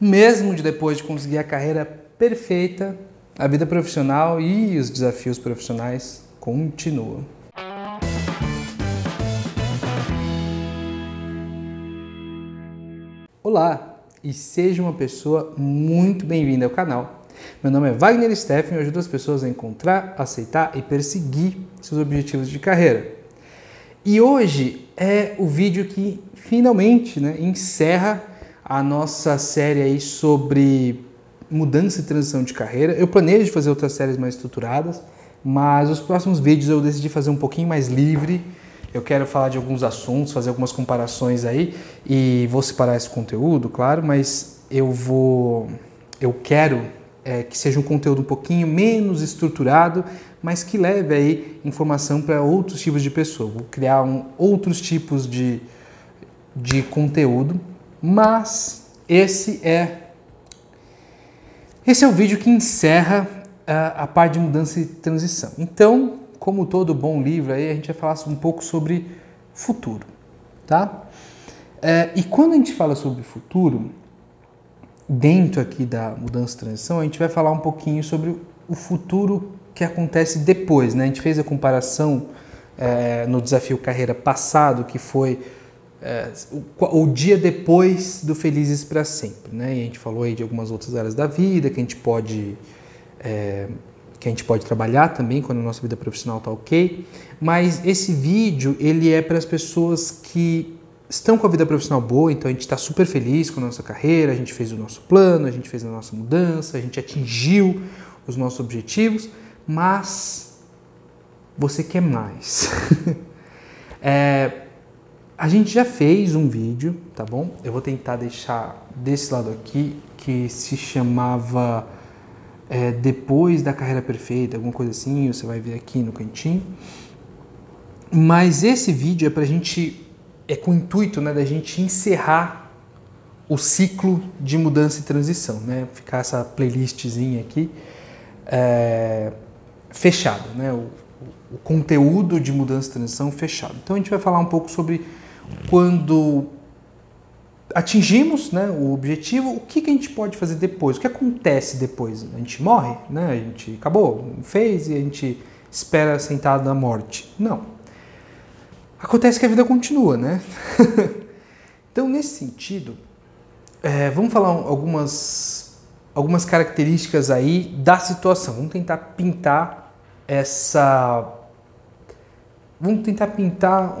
mesmo de depois de conseguir a carreira perfeita, a vida profissional e os desafios profissionais continuam. Olá e seja uma pessoa muito bem-vinda ao canal. Meu nome é Wagner Steffen e eu ajudo as pessoas a encontrar, aceitar e perseguir seus objetivos de carreira. E hoje é o vídeo que finalmente né, encerra a nossa série aí sobre mudança e transição de carreira. Eu planejo fazer outras séries mais estruturadas, mas os próximos vídeos eu decidi fazer um pouquinho mais livre. Eu quero falar de alguns assuntos, fazer algumas comparações aí e vou separar esse conteúdo, claro, mas eu vou, eu quero é, que seja um conteúdo um pouquinho menos estruturado, mas que leve aí informação para outros tipos de pessoa. Vou criar um, outros tipos de, de conteúdo mas esse é esse é o vídeo que encerra a, a parte de mudança e transição. Então, como todo bom livro, aí a gente vai falar um pouco sobre futuro, tá? É, e quando a gente fala sobre futuro, dentro aqui da mudança e transição, a gente vai falar um pouquinho sobre o futuro que acontece depois, né? A gente fez a comparação é, no desafio carreira passado, que foi é, o, o, dia depois do Felizes para Sempre. Né? E a gente falou aí de algumas outras áreas da vida que a gente pode, é, que a gente pode trabalhar também quando a nossa vida profissional está ok. Mas esse vídeo ele é para as pessoas que estão com a vida profissional boa, então a gente está super feliz com a nossa carreira, a gente fez o nosso plano, a gente fez a nossa mudança, a gente atingiu os nossos objetivos, mas você quer mais. é, a gente já fez um vídeo, tá bom? Eu vou tentar deixar desse lado aqui, que se chamava é, Depois da Carreira Perfeita, alguma coisa assim, você vai ver aqui no cantinho. Mas esse vídeo é pra gente, é com o intuito né, da gente encerrar o ciclo de mudança e transição, né? Ficar essa playlistzinha aqui é, fechada, né? O, o conteúdo de mudança e transição fechado. Então a gente vai falar um pouco sobre quando atingimos né, o objetivo, o que, que a gente pode fazer depois? O que acontece depois? A gente morre, né? a gente acabou, fez e a gente espera sentado na morte. Não. Acontece que a vida continua, né? então, nesse sentido, é, vamos falar algumas, algumas características aí da situação. Vamos tentar pintar essa. Vamos tentar pintar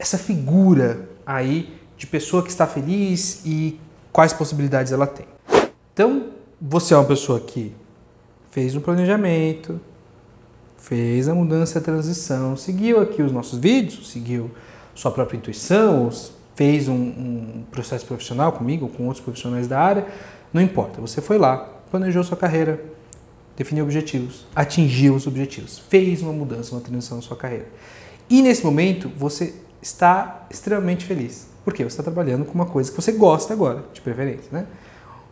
essa figura aí de pessoa que está feliz e quais possibilidades ela tem. Então, você é uma pessoa que fez um planejamento, fez a mudança a transição, seguiu aqui os nossos vídeos, seguiu sua própria intuição, fez um, um processo profissional comigo, com outros profissionais da área, não importa. Você foi lá, planejou sua carreira, definiu objetivos, atingiu os objetivos, fez uma mudança, uma transição na sua carreira. E nesse momento, você está extremamente feliz. Porque você está trabalhando com uma coisa que você gosta agora, de preferência, né?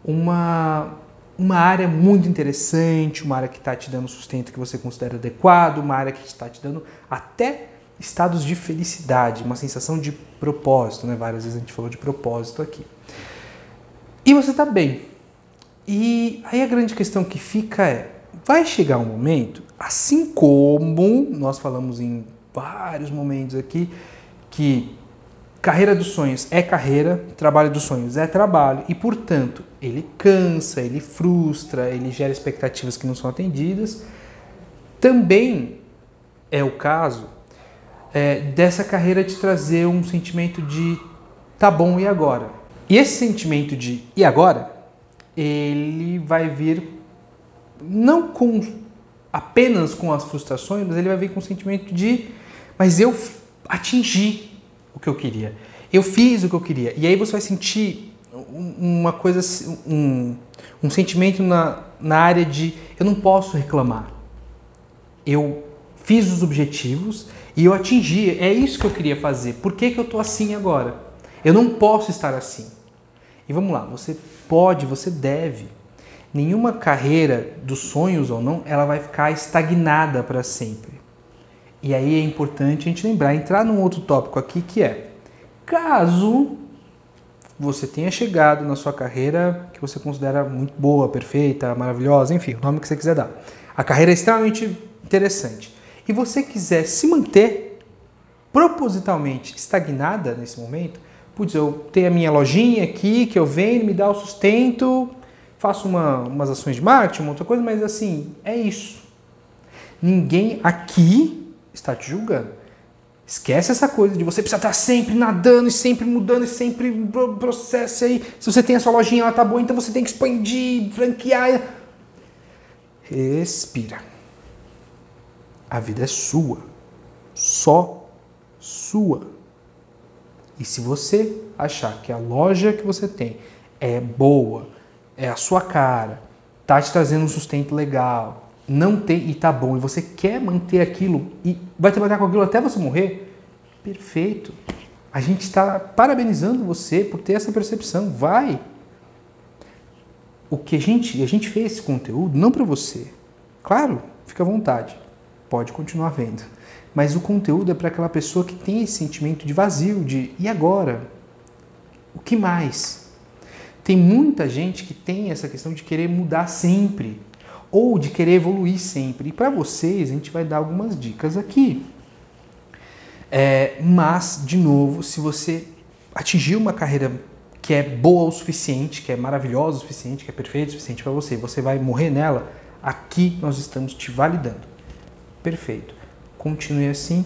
Uma, uma área muito interessante, uma área que está te dando sustento que você considera adequado, uma área que está te dando até estados de felicidade, uma sensação de propósito, né? Várias vezes a gente falou de propósito aqui. E você está bem. E aí a grande questão que fica é: vai chegar um momento, assim como nós falamos em vários momentos aqui, que carreira dos sonhos é carreira, trabalho dos sonhos é trabalho e, portanto, ele cansa, ele frustra, ele gera expectativas que não são atendidas. Também é o caso é, dessa carreira de trazer um sentimento de tá bom e agora. E esse sentimento de e agora, ele vai vir não com apenas com as frustrações, mas ele vai vir com o sentimento de mas eu atingi o que eu queria. Eu fiz o que eu queria. E aí você vai sentir uma coisa, um, um sentimento na, na área de eu não posso reclamar. Eu fiz os objetivos e eu atingi. É isso que eu queria fazer. Por que, que eu estou assim agora? Eu não posso estar assim. E vamos lá, você pode, você deve. Nenhuma carreira dos sonhos ou não, ela vai ficar estagnada para sempre. E aí é importante a gente lembrar, entrar num outro tópico aqui que é, caso você tenha chegado na sua carreira que você considera muito boa, perfeita, maravilhosa, enfim, o nome que você quiser dar. A carreira é extremamente interessante. E você quiser se manter propositalmente estagnada nesse momento, putz, eu tenho a minha lojinha aqui que eu vendo, me dá o sustento, faço uma, umas ações de marketing, uma outra coisa, mas assim, é isso. Ninguém aqui está te julgando. Esquece essa coisa de você precisar estar sempre nadando e sempre mudando e sempre processo aí. Se você tem a sua lojinha, ela tá boa, então você tem que expandir, franquear. Respira. A vida é sua. Só sua. E se você achar que a loja que você tem é boa, é a sua cara, tá te trazendo um sustento legal, não tem e tá bom, e você quer manter aquilo e vai trabalhar com aquilo até você morrer, perfeito. A gente está parabenizando você por ter essa percepção. Vai. O que a gente, a gente fez esse conteúdo não para você. Claro, fica à vontade. Pode continuar vendo. Mas o conteúdo é para aquela pessoa que tem esse sentimento de vazio, de e agora? O que mais? Tem muita gente que tem essa questão de querer mudar sempre ou de querer evoluir sempre. E para vocês, a gente vai dar algumas dicas aqui. É, mas, de novo, se você atingir uma carreira que é boa o suficiente, que é maravilhosa o suficiente, que é perfeita o suficiente para você, você vai morrer nela, aqui nós estamos te validando. Perfeito. Continue assim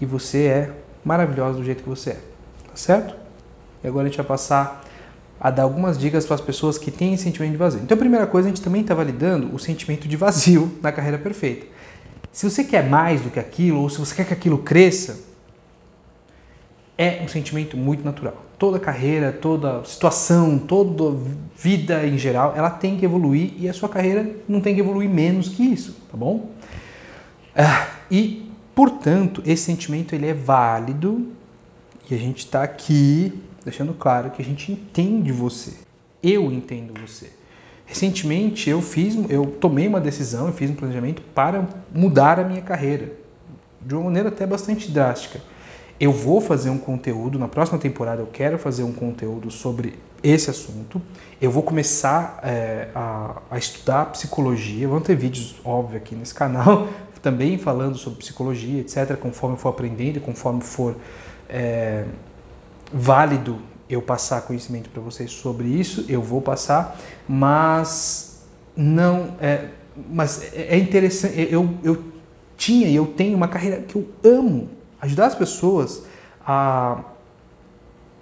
e você é maravilhosa do jeito que você é. Tá certo? E agora a gente vai passar a dar algumas dicas para as pessoas que têm sentimento de vazio. Então, a primeira coisa, a gente também está validando o sentimento de vazio na carreira perfeita. Se você quer mais do que aquilo, ou se você quer que aquilo cresça, é um sentimento muito natural. Toda carreira, toda situação, toda vida em geral, ela tem que evoluir e a sua carreira não tem que evoluir menos que isso, tá bom? Ah, e, portanto, esse sentimento ele é válido e a gente está aqui deixando claro que a gente entende você. Eu entendo você. Recentemente eu fiz, eu tomei uma decisão, eu fiz um planejamento para mudar a minha carreira de uma maneira até bastante drástica. Eu vou fazer um conteúdo na próxima temporada. Eu quero fazer um conteúdo sobre esse assunto. Eu vou começar é, a, a, estudar psicologia. Vão ter vídeos, óbvio, aqui nesse canal também falando sobre psicologia, etc. Conforme for aprendendo, conforme for é, válido eu passar conhecimento para vocês sobre isso, eu vou passar, mas não é, mas é interessante, eu, eu tinha e eu tenho uma carreira que eu amo, ajudar as pessoas a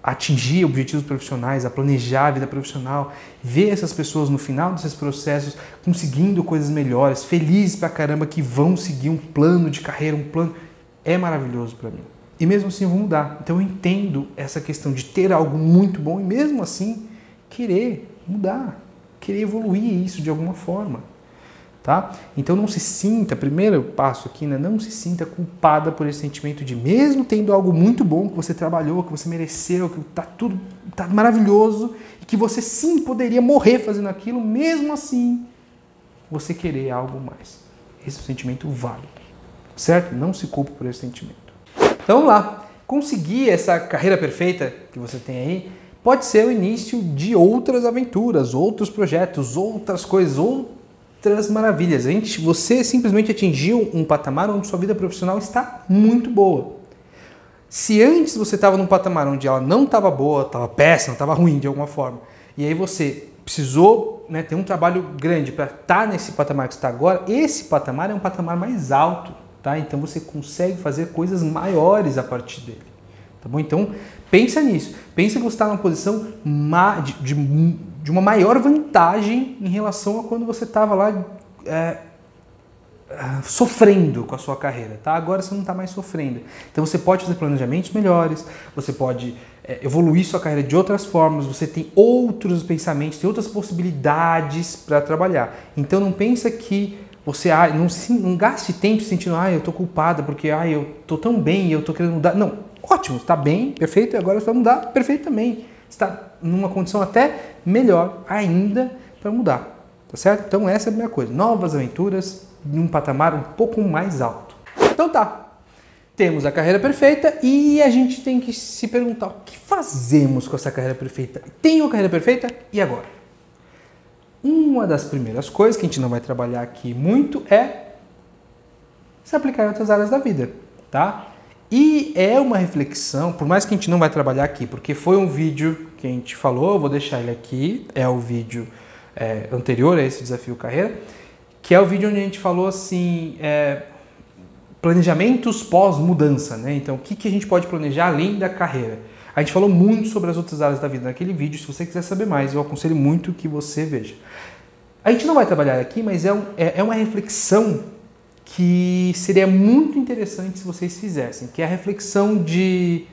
atingir objetivos profissionais, a planejar a vida profissional, ver essas pessoas no final desses processos conseguindo coisas melhores, felizes pra caramba que vão seguir um plano de carreira, um plano é maravilhoso para mim. E mesmo assim eu vou mudar. Então eu entendo essa questão de ter algo muito bom e mesmo assim querer mudar, querer evoluir isso de alguma forma. Tá? Então não se sinta, primeiro passo aqui, né? não se sinta culpada por esse sentimento de mesmo tendo algo muito bom que você trabalhou, que você mereceu, que tá tudo tá maravilhoso e que você sim poderia morrer fazendo aquilo, mesmo assim você querer algo mais. Esse é sentimento válido, certo? Não se culpe por esse sentimento. Então vamos lá. Conseguir essa carreira perfeita que você tem aí pode ser o início de outras aventuras, outros projetos, outras coisas, outras maravilhas. A gente, você simplesmente atingiu um patamar onde sua vida profissional está muito boa. Se antes você estava num patamar onde ela não estava boa, estava péssima, estava ruim de alguma forma, e aí você precisou né, ter um trabalho grande para estar tá nesse patamar que está agora, esse patamar é um patamar mais alto tá? Então você consegue fazer coisas maiores a partir dele, tá bom? Então pensa nisso, pensa que você está numa posição de, uma maior vantagem em relação a quando você estava lá é, é, sofrendo com a sua carreira, tá? Agora você não está mais sofrendo. Então você pode fazer planejamentos melhores, você pode é, evoluir sua carreira de outras formas, você tem outros pensamentos, tem outras possibilidades para trabalhar. Então não pensa que você ah, não, não gaste tempo sentindo, ah, eu tô culpada porque ah, eu tô tão bem e eu tô querendo mudar. Não, ótimo, está bem, perfeito, e agora você vai mudar, perfeito também. Está numa condição até melhor ainda para mudar, tá certo? Então essa é a primeira coisa, novas aventuras em um patamar um pouco mais alto. Então tá, temos a carreira perfeita e a gente tem que se perguntar o que fazemos com essa carreira perfeita. Tenho a carreira perfeita e agora? Uma das primeiras coisas que a gente não vai trabalhar aqui muito é se aplicar em outras áreas da vida, tá? E é uma reflexão, por mais que a gente não vai trabalhar aqui, porque foi um vídeo que a gente falou, vou deixar ele aqui, é o vídeo é, anterior a esse desafio carreira, que é o vídeo onde a gente falou assim, é, planejamentos pós-mudança, né? Então, o que, que a gente pode planejar além da carreira? A gente falou muito sobre as outras áreas da vida naquele vídeo. Se você quiser saber mais, eu aconselho muito que você veja. A gente não vai trabalhar aqui, mas é, um, é, é uma reflexão que seria muito interessante se vocês fizessem, que é a reflexão de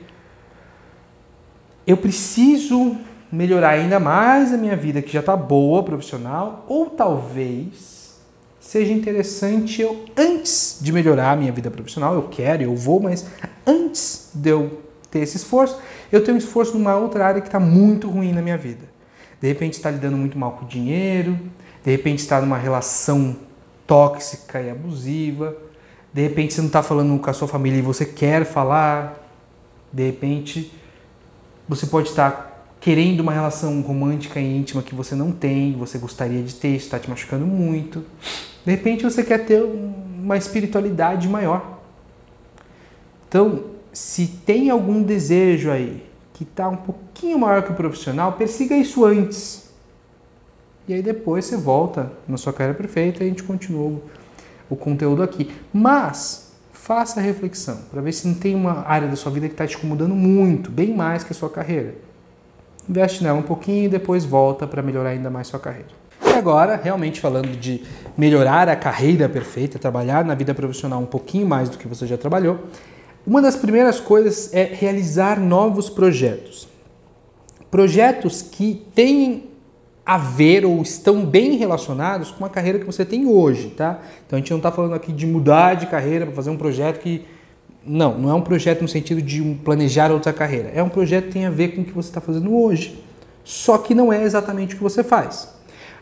eu preciso melhorar ainda mais a minha vida que já está boa profissional, ou talvez seja interessante eu, antes de melhorar a minha vida profissional, eu quero, eu vou, mas antes de eu ter esse esforço, eu tenho um esforço numa outra área que está muito ruim na minha vida. De repente está lidando muito mal com o dinheiro, de repente está numa relação tóxica e abusiva, de repente você não está falando com a sua família e você quer falar, de repente você pode estar querendo uma relação romântica e íntima que você não tem, você gostaria de ter, está te machucando muito. De repente você quer ter uma espiritualidade maior. Então, se tem algum desejo aí que está um pouquinho maior que o profissional, persiga isso antes. E aí depois você volta na sua carreira perfeita e a gente continua o conteúdo aqui. Mas faça a reflexão para ver se não tem uma área da sua vida que está te incomodando muito, bem mais que a sua carreira. Investe nela um pouquinho e depois volta para melhorar ainda mais sua carreira agora, realmente falando de melhorar a carreira perfeita, trabalhar na vida profissional um pouquinho mais do que você já trabalhou, uma das primeiras coisas é realizar novos projetos. Projetos que têm a ver ou estão bem relacionados com a carreira que você tem hoje, tá? Então a gente não está falando aqui de mudar de carreira para fazer um projeto que não, não é um projeto no sentido de planejar outra carreira. É um projeto que tem a ver com o que você está fazendo hoje. Só que não é exatamente o que você faz.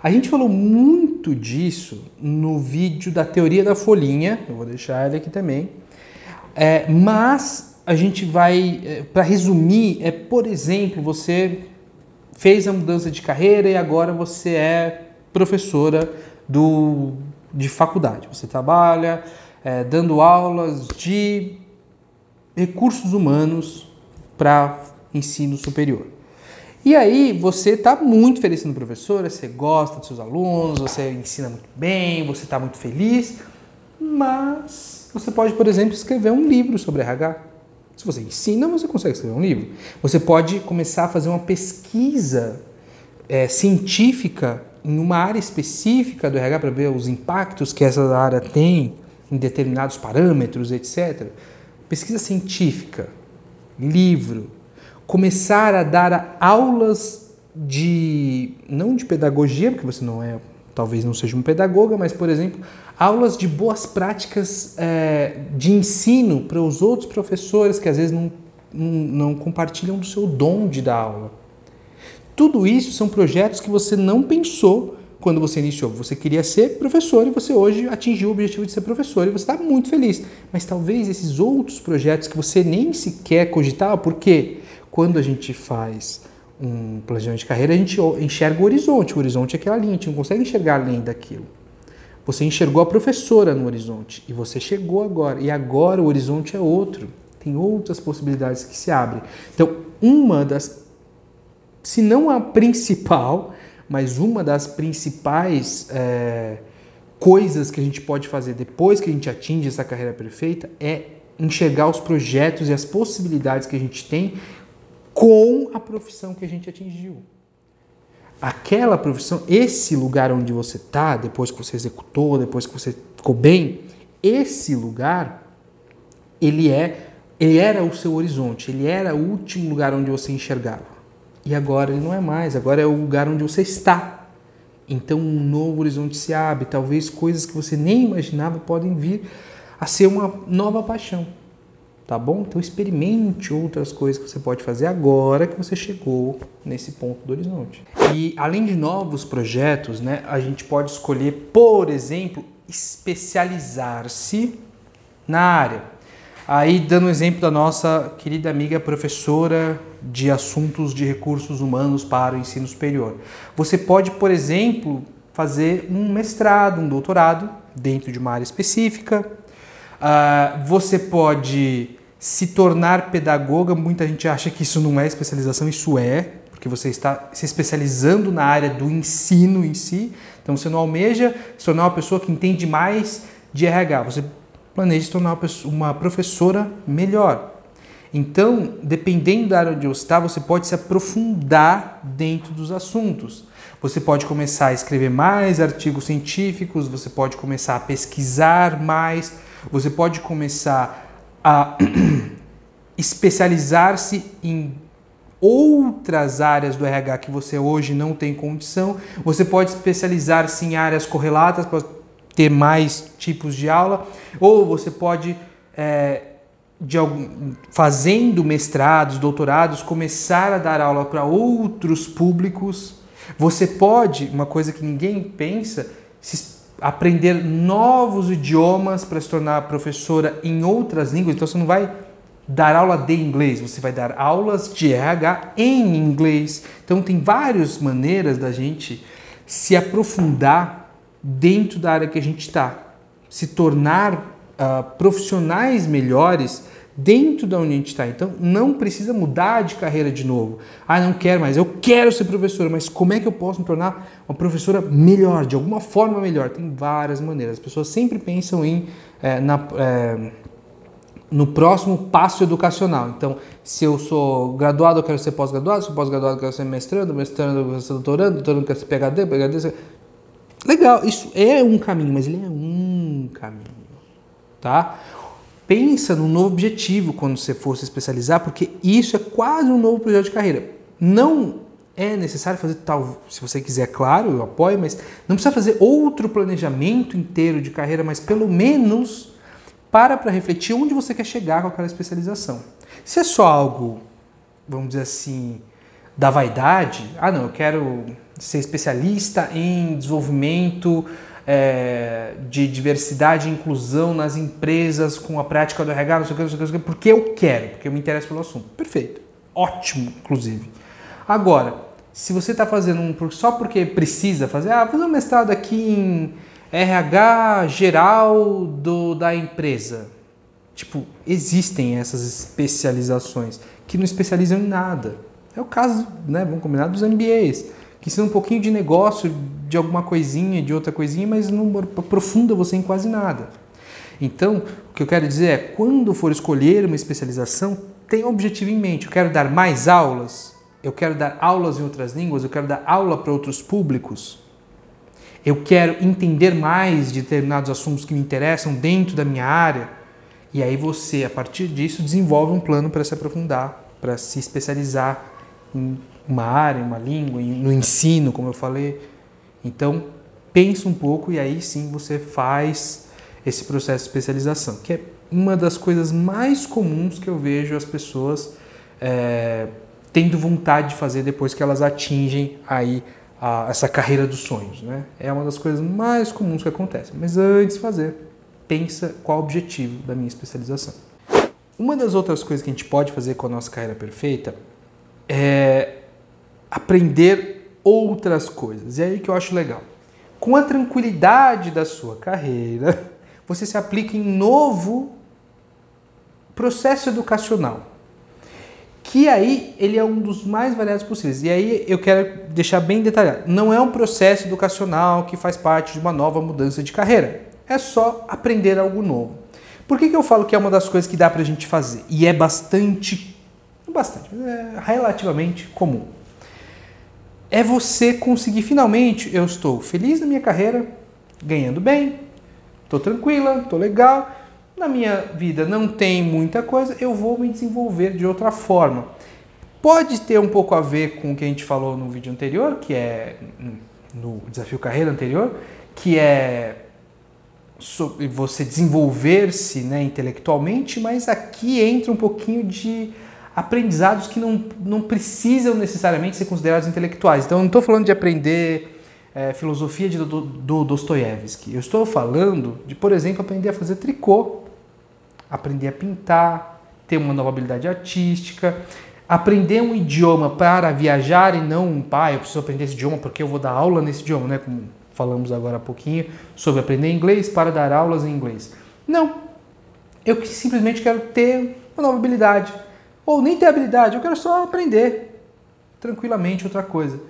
A gente falou muito disso no vídeo da teoria da folhinha, eu vou deixar ele aqui também. É, mas a gente vai, é, para resumir, é por exemplo, você fez a mudança de carreira e agora você é professora do, de faculdade. Você trabalha é, dando aulas de recursos humanos para ensino superior. E aí você está muito feliz sendo professora, você gosta dos seus alunos, você ensina muito bem, você está muito feliz, mas você pode, por exemplo, escrever um livro sobre RH. Se você ensina, você consegue escrever um livro. Você pode começar a fazer uma pesquisa é, científica em uma área específica do RH para ver os impactos que essa área tem em determinados parâmetros, etc. Pesquisa científica, livro, começar a dar aulas de não de pedagogia, porque você não é, talvez não seja um pedagoga, mas por exemplo, aulas de boas práticas é, de ensino para os outros professores que às vezes não, não, compartilham do seu dom de dar aula. Tudo isso são projetos que você não pensou quando você iniciou. Você queria ser professor e você hoje atingiu o objetivo de ser professor e você está muito feliz. Mas talvez esses outros projetos que você nem sequer cogitava, por quê? quando a gente faz um planejamento de carreira, a gente enxerga o horizonte. O horizonte é aquela linha, a gente não consegue enxergar além daquilo. Você enxergou a professora no horizonte e você chegou agora. E agora o horizonte é outro. Tem outras possibilidades que se abrem. Então, uma das, se não a principal, mas uma das principais é, coisas que a gente pode fazer depois que a gente atinge essa carreira perfeita é enxergar os projetos e as possibilidades que a gente tem com a profissão que a gente atingiu. Aquela profissão, esse lugar onde você está, depois que você executou, depois que você ficou bem, esse lugar, ele é, ele era o seu horizonte, ele era o último lugar onde você enxergava. E agora ele não é mais, agora é o lugar onde você está. Então um novo horizonte se abre, talvez coisas que você nem imaginava podem vir a ser uma nova paixão tá bom? Então experimente outras coisas que você pode fazer agora que você chegou nesse ponto do horizonte. E além de novos projetos, né, a gente pode escolher, por exemplo, especializar-se na área. Aí, dando um exemplo da nossa querida amiga professora de assuntos de recursos humanos para o ensino superior. Você pode, por exemplo, fazer um mestrado, um doutorado dentro de uma área específica. Uh, você pode se tornar pedagoga. Muita gente acha que isso não é especialização, isso é, porque você está se especializando na área do ensino em si. Então você não almeja se tornar uma pessoa que entende mais de RH. Você planeja se tornar uma professora melhor. Então, dependendo da área onde você está, você pode se aprofundar dentro dos assuntos. Você pode começar a escrever mais artigos científicos, você pode começar a pesquisar mais, você pode começar a especializar-se em outras áreas do RH que você hoje não tem condição. Você pode especializar-se em áreas correlatas ter mais tipos de aula, ou você pode, é, de algum, fazendo mestrados, doutorados, começar a dar aula para outros públicos. Você pode, uma coisa que ninguém pensa, aprender novos idiomas para se tornar professora em outras línguas. Então você não vai dar aula de inglês, você vai dar aulas de RH em inglês. Então tem várias maneiras da gente se aprofundar dentro da área que a gente está, se tornar uh, profissionais melhores dentro da onde a gente está. Então não precisa mudar de carreira de novo. Ah, não quero mais, eu quero ser professora, mas como é que eu posso me tornar uma professora melhor, de alguma forma melhor? Tem várias maneiras. As pessoas sempre pensam em é, na, é, no próximo passo educacional. Então, se eu sou graduado, eu quero ser pós-graduado, se eu pós-graduado, eu quero ser mestrando, mestrando, eu quero ser doutorando, doutorando, eu quero ser PhD, PhD. Legal, isso é um caminho, mas ele é um caminho, tá? Pensa no novo objetivo quando você for se especializar, porque isso é quase um novo projeto de carreira. Não é necessário fazer tal, se você quiser, claro, eu apoio, mas não precisa fazer outro planejamento inteiro de carreira, mas pelo menos para para refletir onde você quer chegar com aquela especialização. Se é só algo, vamos dizer assim, da vaidade, ah não, eu quero ser especialista em desenvolvimento é, de diversidade e inclusão nas empresas com a prática do RH, não sei o que, não sei o que, porque eu quero, porque eu me interesso pelo assunto. Perfeito. Ótimo, inclusive. Agora, se você está fazendo um só porque precisa fazer, ah, vou fazer um mestrado aqui em RH geral do, da empresa. Tipo, existem essas especializações que não especializam em nada. É o caso, né, vamos combinar, dos MBAs que ensina um pouquinho de negócio, de alguma coisinha, de outra coisinha, mas não aprofunda você em quase nada. Então, o que eu quero dizer é, quando for escolher uma especialização, tenha um objetivo em mente. Eu quero dar mais aulas, eu quero dar aulas em outras línguas, eu quero dar aula para outros públicos. Eu quero entender mais de determinados assuntos que me interessam dentro da minha área. E aí você, a partir disso, desenvolve um plano para se aprofundar, para se especializar em uma área, uma língua, no ensino, como eu falei. Então, pensa um pouco e aí sim você faz esse processo de especialização, que é uma das coisas mais comuns que eu vejo as pessoas é, tendo vontade de fazer depois que elas atingem aí a, essa carreira dos sonhos. Né? É uma das coisas mais comuns que acontece. Mas antes de fazer, pensa qual o objetivo da minha especialização. Uma das outras coisas que a gente pode fazer com a nossa carreira perfeita é aprender outras coisas. E é aí que eu acho legal. Com a tranquilidade da sua carreira, você se aplica em novo processo educacional. Que aí ele é um dos mais variados possíveis. E aí eu quero deixar bem detalhado. Não é um processo educacional que faz parte de uma nova mudança de carreira. É só aprender algo novo. Por que, que eu falo que é uma das coisas que dá para a gente fazer? E é bastante, bastante, é relativamente comum é você conseguir finalmente, eu estou feliz na minha carreira, ganhando bem, estou tranquila, estou legal, na minha vida não tem muita coisa, eu vou me desenvolver de outra forma. Pode ter um pouco a ver com o que a gente falou no vídeo anterior, que é no desafio carreira anterior, que é sobre você desenvolver-se né, intelectualmente, mas aqui entra um pouquinho de aprendizados que não, não precisam necessariamente ser considerados intelectuais. Então, eu não estou falando de aprender é, filosofia de, do, do Dostoiévski. Eu estou falando de, por exemplo, aprender a fazer tricô aprender a pintar, ter uma nova habilidade artística, aprender um idioma para viajar e não, pai, ah, eu preciso aprender esse idioma porque eu vou dar aula nesse idioma, né? Como falamos agora há pouquinho sobre aprender inglês para dar aulas em inglês. Não. Eu simplesmente quero ter uma nova habilidade. Ou nem ter habilidade, eu quero só aprender tranquilamente outra coisa.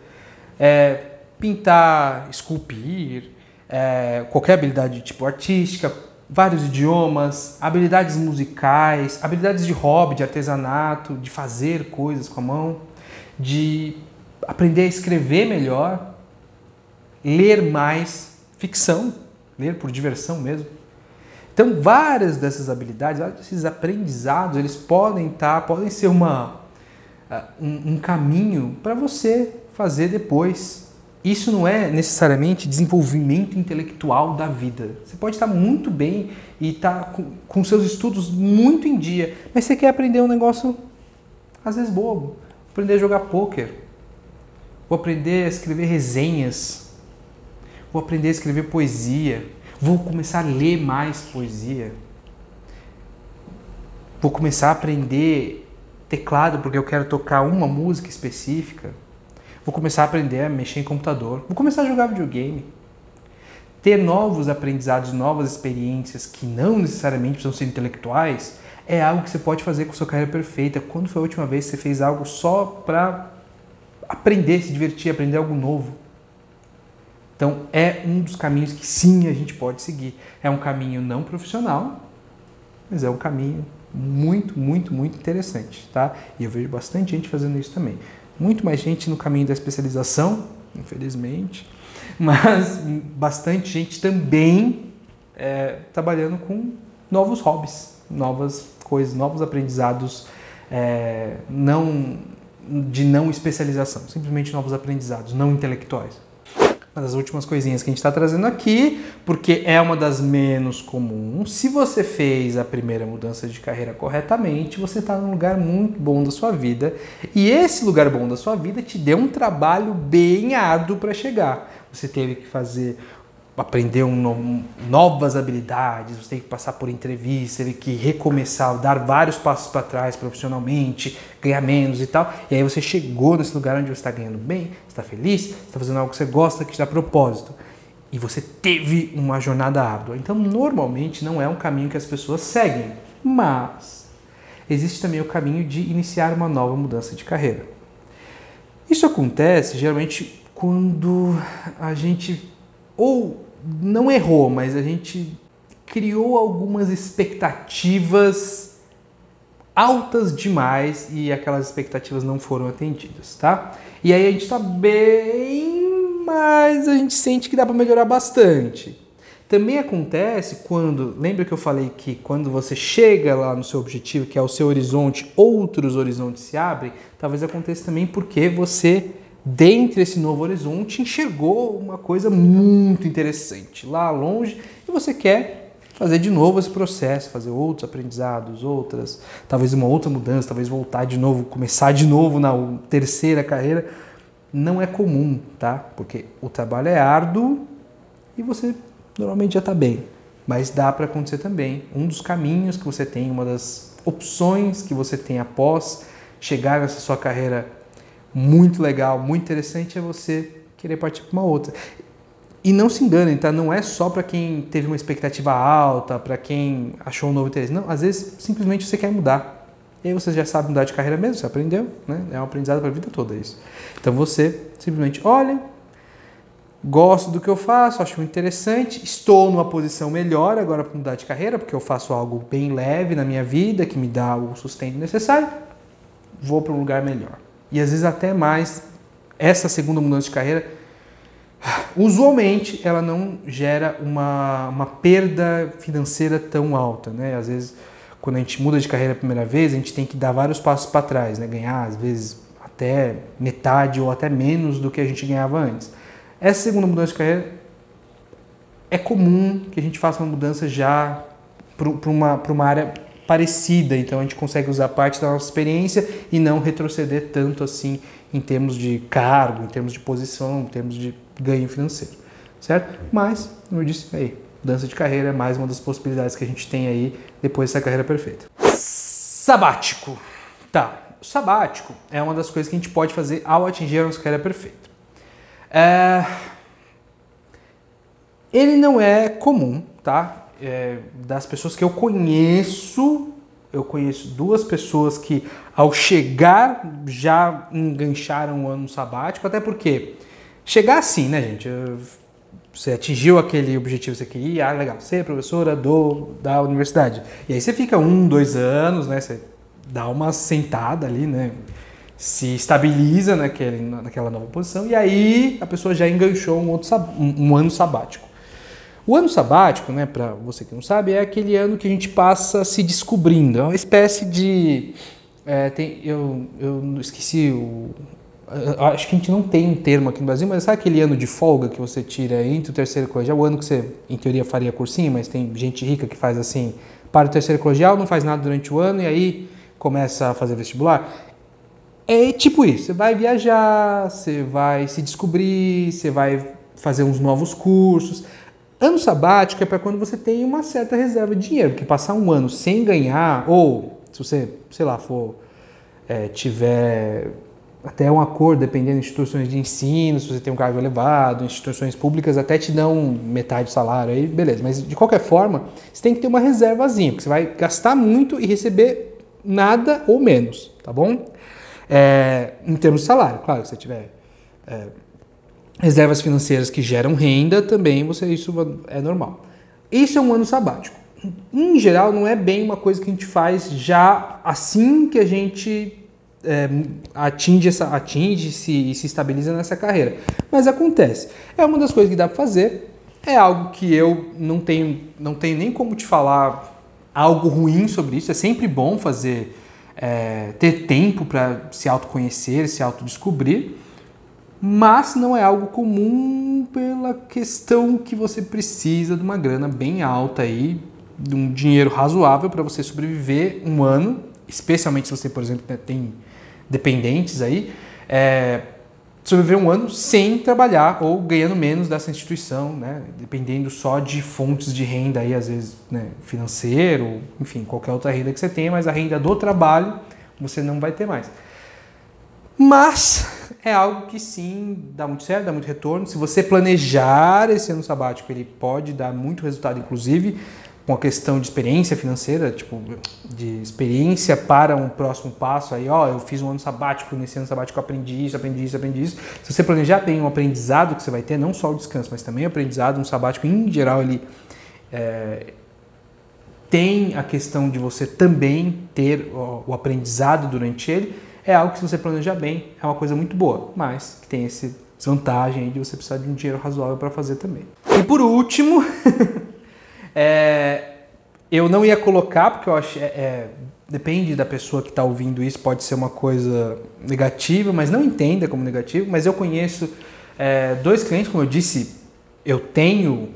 É, pintar, esculpir, é, qualquer habilidade de tipo artística, vários idiomas, habilidades musicais, habilidades de hobby, de artesanato, de fazer coisas com a mão, de aprender a escrever melhor, ler mais ficção, ler por diversão mesmo. Então, várias dessas habilidades, vários desses aprendizados, eles podem estar, tá, podem ser uma, ah, um, um caminho para você fazer depois isso não é necessariamente desenvolvimento intelectual da vida. Você pode estar muito bem e estar com, com seus estudos muito em dia, mas você quer aprender um negócio às vezes bobo. Aprender a jogar pôquer. Vou aprender a escrever resenhas. Vou aprender a escrever poesia. Vou começar a ler mais poesia. Vou começar a aprender teclado porque eu quero tocar uma música específica Vou começar a aprender a mexer em computador. Vou começar a jogar videogame. Ter novos aprendizados, novas experiências que não necessariamente precisam ser intelectuais é algo que você pode fazer com sua carreira perfeita. Quando foi a última vez que você fez algo só para aprender, se divertir, aprender algo novo? Então, é um dos caminhos que sim a gente pode seguir. É um caminho não profissional, mas é um caminho muito, muito, muito interessante, tá? E eu vejo bastante gente fazendo isso também muito mais gente no caminho da especialização, infelizmente, mas bastante gente também é, trabalhando com novos hobbies, novas coisas, novos aprendizados é, não de não especialização, simplesmente novos aprendizados, não intelectuais uma das últimas coisinhas que a gente está trazendo aqui, porque é uma das menos comuns. Se você fez a primeira mudança de carreira corretamente, você está num lugar muito bom da sua vida e esse lugar bom da sua vida te deu um trabalho bem árduo para chegar. Você teve que fazer aprender um, novas habilidades, você tem que passar por entrevistas, teve que recomeçar, dar vários passos para trás profissionalmente, ganhar menos e tal. E aí você chegou nesse lugar onde você está ganhando bem, está feliz, está fazendo algo que você gosta, que te dá propósito. E você teve uma jornada árdua. Então, normalmente não é um caminho que as pessoas seguem, mas existe também o caminho de iniciar uma nova mudança de carreira. Isso acontece geralmente quando a gente ou não errou, mas a gente criou algumas expectativas altas demais e aquelas expectativas não foram atendidas, tá? E aí a gente está bem, mas a gente sente que dá para melhorar bastante. Também acontece quando, lembra que eu falei que quando você chega lá no seu objetivo, que é o seu horizonte, outros horizontes se abrem, talvez aconteça também porque você dentre esse novo horizonte, enxergou uma coisa muito interessante lá longe e você quer fazer de novo esse processo, fazer outros aprendizados, outras, talvez uma outra mudança, talvez voltar de novo, começar de novo na terceira carreira. Não é comum, tá? Porque o trabalho é árduo e você normalmente já está bem. Mas dá para acontecer também. Um dos caminhos que você tem, uma das opções que você tem após chegar nessa sua carreira muito legal, muito interessante é você querer partir para uma outra. E não se enganem, tá? Não é só para quem teve uma expectativa alta, para quem achou um novo interesse. Não, às vezes simplesmente você quer mudar. E aí você já sabe mudar de carreira mesmo, você aprendeu, né? É um aprendizado para a vida toda isso. Então você simplesmente olha, gosto do que eu faço, acho interessante, estou numa posição melhor agora para mudar de carreira, porque eu faço algo bem leve na minha vida, que me dá o sustento necessário, vou para um lugar melhor e às vezes até mais, essa segunda mudança de carreira, usualmente ela não gera uma, uma perda financeira tão alta, né? Às vezes, quando a gente muda de carreira a primeira vez, a gente tem que dar vários passos para trás, né? Ganhar, às vezes, até metade ou até menos do que a gente ganhava antes. Essa segunda mudança de carreira é comum que a gente faça uma mudança já para uma, uma área parecida, então a gente consegue usar parte da nossa experiência e não retroceder tanto assim em termos de cargo, em termos de posição, em termos de ganho financeiro, certo? Mas, como eu disse, aí, mudança de carreira é mais uma das possibilidades que a gente tem aí depois dessa carreira perfeita. Sabático. Tá, sabático é uma das coisas que a gente pode fazer ao atingir a nossa carreira perfeita. É... Ele não é comum, tá? É, das pessoas que eu conheço, eu conheço duas pessoas que ao chegar já engancharam o ano sabático, até porque chegar assim, né, gente? Você atingiu aquele objetivo que você queria, ah, legal, é professora do, da universidade. E aí você fica um, dois anos, né? Você dá uma sentada ali, né? Se estabiliza naquele, naquela nova posição e aí a pessoa já enganchou um, outro, um ano sabático. O ano sabático, né, para você que não sabe, é aquele ano que a gente passa se descobrindo. É uma espécie de. É, tem, eu, eu esqueci o. Acho que a gente não tem um termo aqui no Brasil, mas sabe aquele ano de folga que você tira entre o terceiro colegial? O ano que você, em teoria, faria cursinho, mas tem gente rica que faz assim: para o terceiro colegial, não faz nada durante o ano e aí começa a fazer vestibular. É tipo isso: você vai viajar, você vai se descobrir, você vai fazer uns novos cursos. Ano sabático é para quando você tem uma certa reserva de dinheiro, porque passar um ano sem ganhar, ou se você, sei lá, for é, tiver até um acordo, dependendo de instituições de ensino, se você tem um cargo elevado, instituições públicas até te dão metade do salário, aí beleza. Mas de qualquer forma, você tem que ter uma reservazinha, porque você vai gastar muito e receber nada ou menos, tá bom? É, em termos de salário, claro, se você tiver é, reservas financeiras que geram renda, também você isso é normal. Isso é um ano sabático. Em geral, não é bem uma coisa que a gente faz já assim que a gente é, atinge, essa, atinge se, e se estabiliza nessa carreira. Mas acontece. É uma das coisas que dá para fazer. É algo que eu não tenho, não tenho nem como te falar algo ruim sobre isso. É sempre bom fazer, é, ter tempo para se autoconhecer, se autodescobrir mas não é algo comum pela questão que você precisa de uma grana bem alta aí, de um dinheiro razoável para você sobreviver um ano, especialmente se você, por exemplo, né, tem dependentes aí, é, sobreviver um ano sem trabalhar ou ganhando menos dessa instituição, né, dependendo só de fontes de renda aí, às vezes né, financeiro, enfim, qualquer outra renda que você tenha, mas a renda do trabalho você não vai ter mais. Mas é algo que sim dá muito certo, dá muito retorno. Se você planejar esse ano sabático, ele pode dar muito resultado, inclusive com a questão de experiência financeira, tipo, de experiência para um próximo passo. Aí, ó, eu fiz um ano sabático, nesse ano sabático eu aprendi isso, aprendi isso, aprendi isso. Se você planejar bem o aprendizado que você vai ter, não só o descanso, mas também o aprendizado, um sabático em geral, ele é, tem a questão de você também ter o aprendizado durante ele é algo que se você planejar bem, é uma coisa muito boa, mas que tem essa vantagem de você precisar de um dinheiro razoável para fazer também. E por último, é, eu não ia colocar, porque eu acho, é, é, depende da pessoa que está ouvindo isso, pode ser uma coisa negativa, mas não entenda como negativo, mas eu conheço é, dois clientes, como eu disse, eu tenho,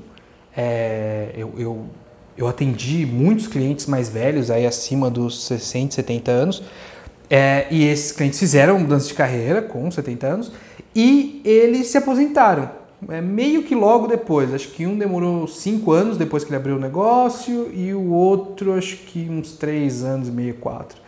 é, eu, eu, eu atendi muitos clientes mais velhos, aí acima dos 60, 70 anos, é, e esses clientes fizeram mudança de carreira com 70 anos e eles se aposentaram. É, meio que logo depois, acho que um demorou 5 anos depois que ele abriu o negócio e o outro acho que uns 3 anos e meio, 4.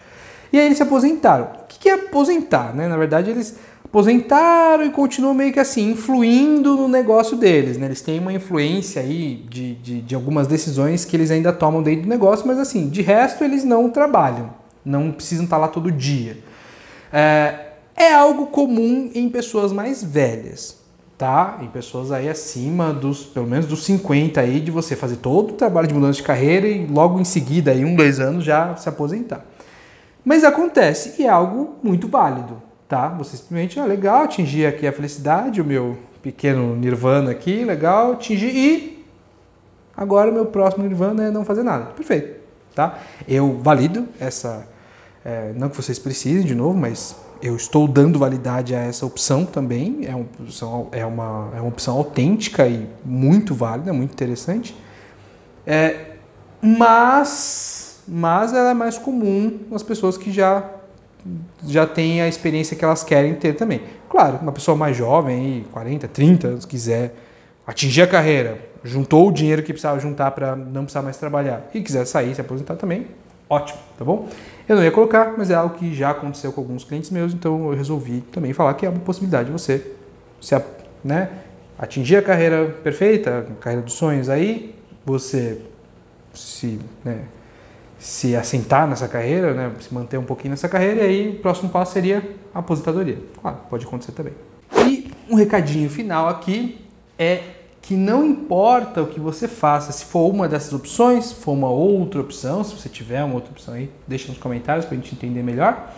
E aí eles se aposentaram. O que é aposentar? Né? Na verdade, eles aposentaram e continuam meio que assim, influindo no negócio deles. Né? Eles têm uma influência aí de, de, de algumas decisões que eles ainda tomam dentro do negócio, mas assim, de resto eles não trabalham não precisam estar lá todo dia. É, é algo comum em pessoas mais velhas, tá? Em pessoas aí acima dos, pelo menos dos 50 aí, de você fazer todo o trabalho de mudança de carreira e logo em seguida, aí um, dois anos, já se aposentar. Mas acontece e é algo muito válido, tá? Você simplesmente, ah, legal, atingir aqui a felicidade, o meu pequeno nirvana aqui, legal, atingir e agora o meu próximo nirvana é não fazer nada. Perfeito tá? Eu valido essa, é, não que vocês precisem de novo, mas eu estou dando validade a essa opção também. É uma opção, é uma, é uma opção autêntica e muito válida, muito interessante. É, mas, mas ela é mais comum nas pessoas que já já têm a experiência que elas querem ter também. Claro, uma pessoa mais jovem, 40, 30 anos, quiser atingir a carreira, juntou o dinheiro que precisava juntar para não precisar mais trabalhar e quiser sair, se aposentar também, ótimo, tá bom? Eu não ia colocar, mas é algo que já aconteceu com alguns clientes meus, então eu resolvi também falar que é uma possibilidade de você se, né, atingir a carreira perfeita, a carreira dos sonhos aí, você se, né, se assentar nessa carreira, né, se manter um pouquinho nessa carreira, e aí o próximo passo seria a aposentadoria. Claro, pode acontecer também. E um recadinho final aqui é que não importa o que você faça, se for uma dessas opções, se for uma outra opção, se você tiver uma outra opção aí, deixa nos comentários para a gente entender melhor.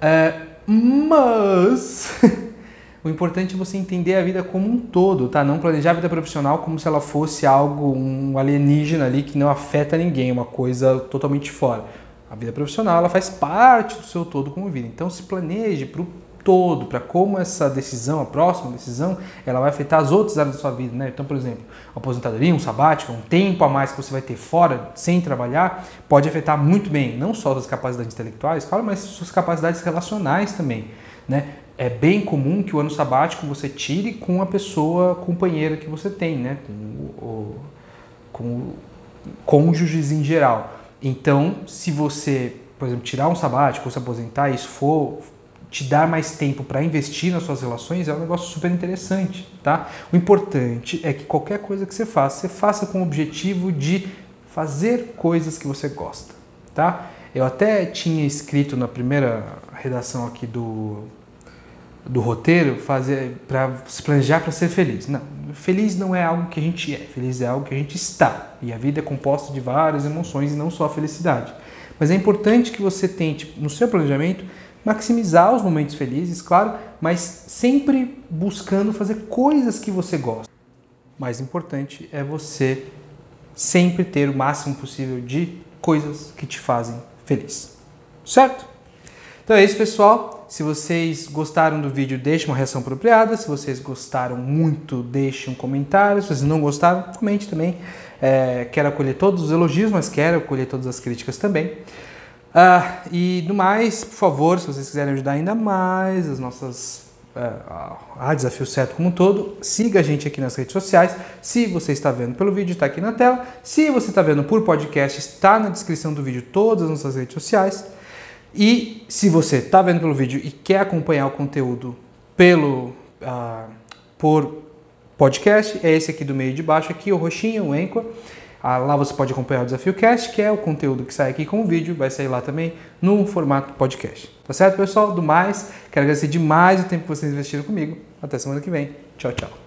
É, mas o importante é você entender a vida como um todo, tá? Não planejar a vida profissional como se ela fosse algo, um alienígena ali que não afeta ninguém, uma coisa totalmente fora. A vida profissional ela faz parte do seu todo como vida. Então se planeje para o todo, para como essa decisão, a próxima decisão, ela vai afetar as outras áreas da sua vida, né? Então, por exemplo, uma aposentadoria, um sabático, um tempo a mais que você vai ter fora, sem trabalhar, pode afetar muito bem, não só suas capacidades intelectuais, claro, mas suas capacidades relacionais também, né? É bem comum que o ano sabático você tire com a pessoa companheira que você tem, né? Com o, com cônjuges em geral. Então, se você, por exemplo, tirar um sabático ou se aposentar, isso for te dar mais tempo para investir nas suas relações é um negócio super interessante, tá? O importante é que qualquer coisa que você faça, você faça com o objetivo de fazer coisas que você gosta, tá? Eu até tinha escrito na primeira redação aqui do, do roteiro fazer para se planejar para ser feliz. Não, feliz não é algo que a gente é, feliz é algo que a gente está. E a vida é composta de várias emoções e não só a felicidade. Mas é importante que você tente no seu planejamento maximizar os momentos felizes, claro, mas sempre buscando fazer coisas que você gosta. Mais importante é você sempre ter o máximo possível de coisas que te fazem feliz. Certo? Então é isso, pessoal. Se vocês gostaram do vídeo, deixe uma reação apropriada. Se vocês gostaram muito, deixe um comentário. Se vocês não gostaram, comente também. É, quero acolher todos os elogios, mas quero acolher todas as críticas também. Uh, e no mais, por favor, se vocês quiserem ajudar ainda mais as nossas uh, a Desafio Certo como um todo, siga a gente aqui nas redes sociais. Se você está vendo pelo vídeo, está aqui na tela. Se você está vendo por podcast, está na descrição do vídeo todas as nossas redes sociais. E se você está vendo pelo vídeo e quer acompanhar o conteúdo pelo uh, por podcast, é esse aqui do meio de baixo, aqui o roxinho, o Enqua. Ah, lá você pode acompanhar o Desafio Cast, que é o conteúdo que sai aqui com o vídeo, vai sair lá também no formato podcast. Tá certo, pessoal? Do mais, quero agradecer demais o tempo que vocês investiram comigo. Até semana que vem. Tchau, tchau.